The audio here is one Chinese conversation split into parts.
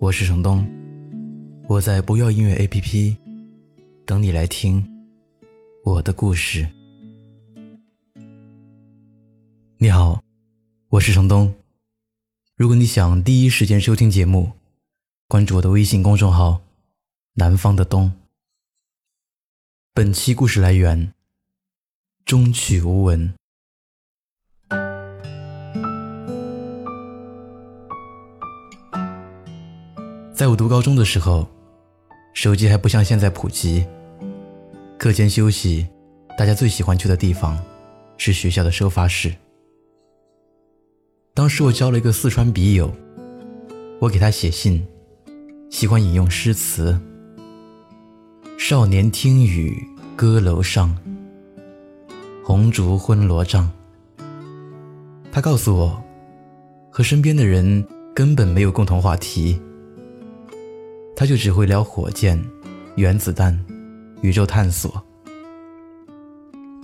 我是程东，我在不要音乐 APP 等你来听我的故事。你好，我是程东。如果你想第一时间收听节目，关注我的微信公众号“南方的冬”。本期故事来源：终曲无闻。在我读高中的时候，手机还不像现在普及。课间休息，大家最喜欢去的地方是学校的收发室。当时我交了一个四川笔友，我给他写信，喜欢引用诗词：“少年听雨歌楼上，红烛昏罗帐。”他告诉我，和身边的人根本没有共同话题。他就只会聊火箭、原子弹、宇宙探索。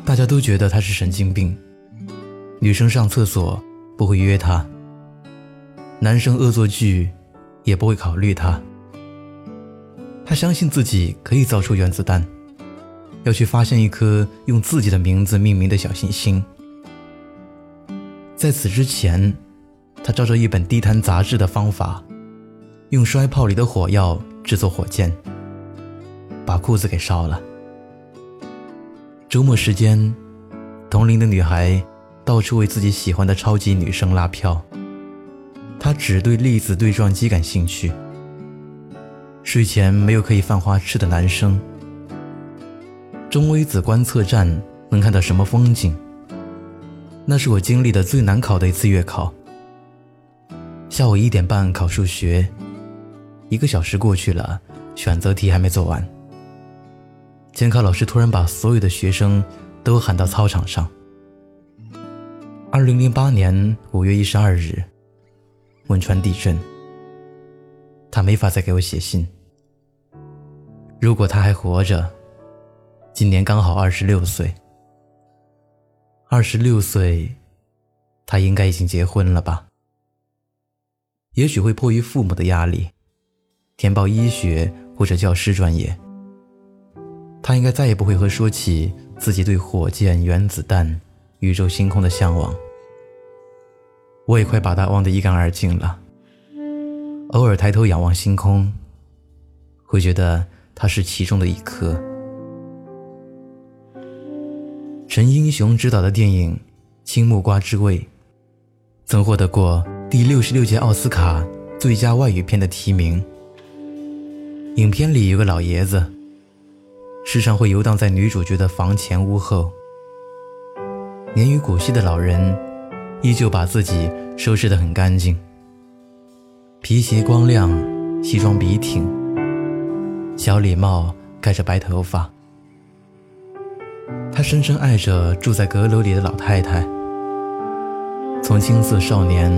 大家都觉得他是神经病。女生上厕所不会约他，男生恶作剧也不会考虑他。他相信自己可以造出原子弹，要去发现一颗用自己的名字命名的小行星。在此之前，他照着一本地摊杂志的方法。用摔炮里的火药制作火箭，把裤子给烧了。周末时间，同龄的女孩到处为自己喜欢的超级女生拉票。她只对粒子对撞机感兴趣。睡前没有可以犯花痴的男生。中微子观测站能看到什么风景？那是我经历的最难考的一次月考。下午一点半考数学。一个小时过去了，选择题还没做完。监考老师突然把所有的学生都喊到操场上。二零零八年五月一十二日，汶川地震。他没法再给我写信。如果他还活着，今年刚好二十六岁。二十六岁，他应该已经结婚了吧？也许会迫于父母的压力。填报医学或者教师专业，他应该再也不会和说起自己对火箭、原子弹、宇宙星空的向往。我也快把他忘得一干二净了。偶尔抬头仰望星空，会觉得他是其中的一颗。陈英雄执导的电影《青木瓜之味》，曾获得过第六十六届奥斯卡最佳外语片的提名。影片里有个老爷子，时常会游荡在女主角的房前屋后。年逾古稀的老人，依旧把自己收拾得很干净，皮鞋光亮，西装笔挺，小礼帽盖着白头发。他深深爱着住在阁楼里的老太太，从青涩少年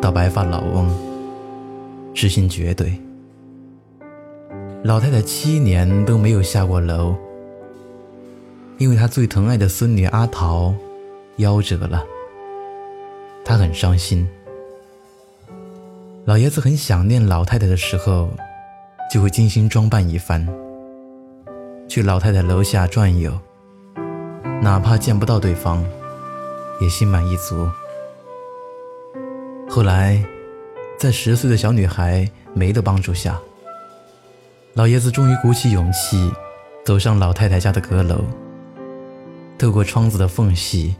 到白发老翁，知心绝对。老太太七年都没有下过楼，因为她最疼爱的孙女阿桃夭折了。她很伤心。老爷子很想念老太太的时候，就会精心装扮一番，去老太太楼下转悠，哪怕见不到对方，也心满意足。后来，在十岁的小女孩梅的帮助下。老爷子终于鼓起勇气，走上老太太家的阁楼。透过窗子的缝隙，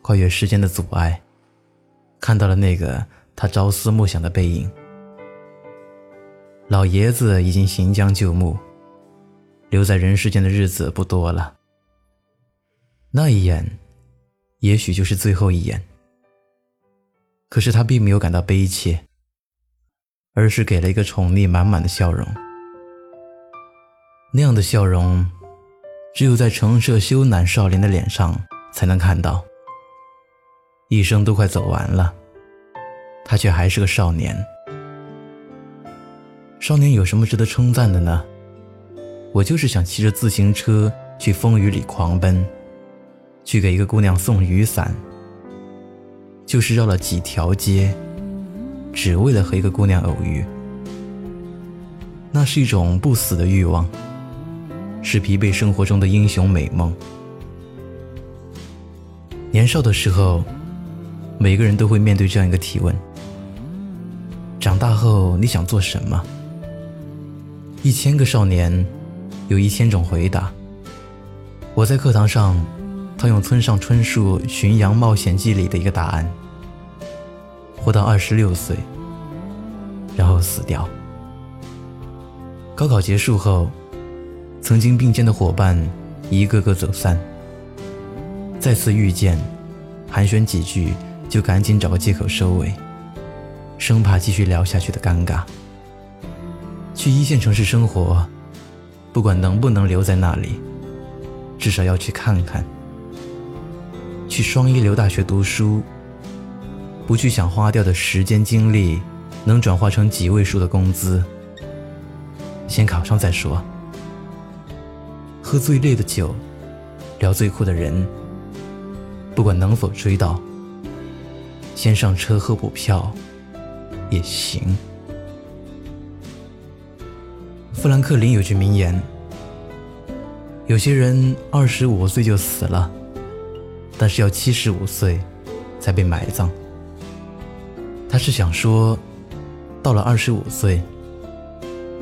跨越时间的阻碍，看到了那个他朝思暮想的背影。老爷子已经行将就木，留在人世间的日子不多了。那一眼，也许就是最后一眼。可是他并没有感到悲切。而是给了一个宠溺满满的笑容。那样的笑容，只有在澄澈羞赧少年的脸上才能看到。一生都快走完了，他却还是个少年。少年有什么值得称赞的呢？我就是想骑着自行车去风雨里狂奔，去给一个姑娘送雨伞，就是绕了几条街，只为了和一个姑娘偶遇。那是一种不死的欲望，是疲惫生活中的英雄美梦。年少的时候。每个人都会面对这样一个提问：长大后你想做什么？一千个少年，有一千种回答。我在课堂上，套用村上春树《巡洋冒险记》里的一个答案：活到二十六岁，然后死掉。高考结束后，曾经并肩的伙伴一个个走散，再次遇见，寒暄几句。就赶紧找个借口收尾，生怕继续聊下去的尴尬。去一线城市生活，不管能不能留在那里，至少要去看看。去双一流大学读书，不去想花掉的时间精力能转化成几位数的工资，先考上再说。喝最烈的酒，聊最酷的人，不管能否追到。先上车喝补票，也行。富兰克林有句名言：“有些人二十五岁就死了，但是要七十五岁才被埋葬。”他是想说，到了二十五岁，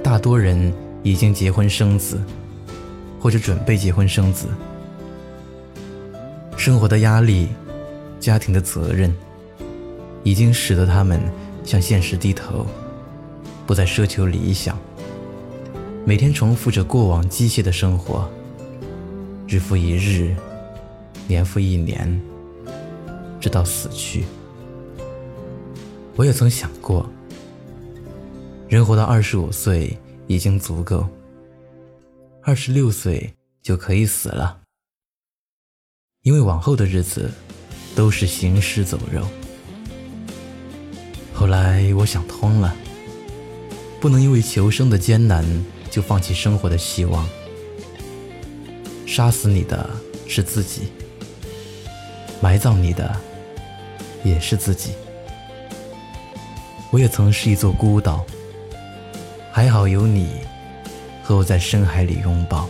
大多人已经结婚生子，或者准备结婚生子，生活的压力，家庭的责任。已经使得他们向现实低头，不再奢求理想，每天重复着过往机械的生活，日复一日，年复一年，直到死去。我也曾想过，人活到二十五岁已经足够，二十六岁就可以死了，因为往后的日子都是行尸走肉。后来我想通了，不能因为求生的艰难就放弃生活的希望。杀死你的是自己，埋葬你的也是自己。我也曾是一座孤岛，还好有你和我在深海里拥抱。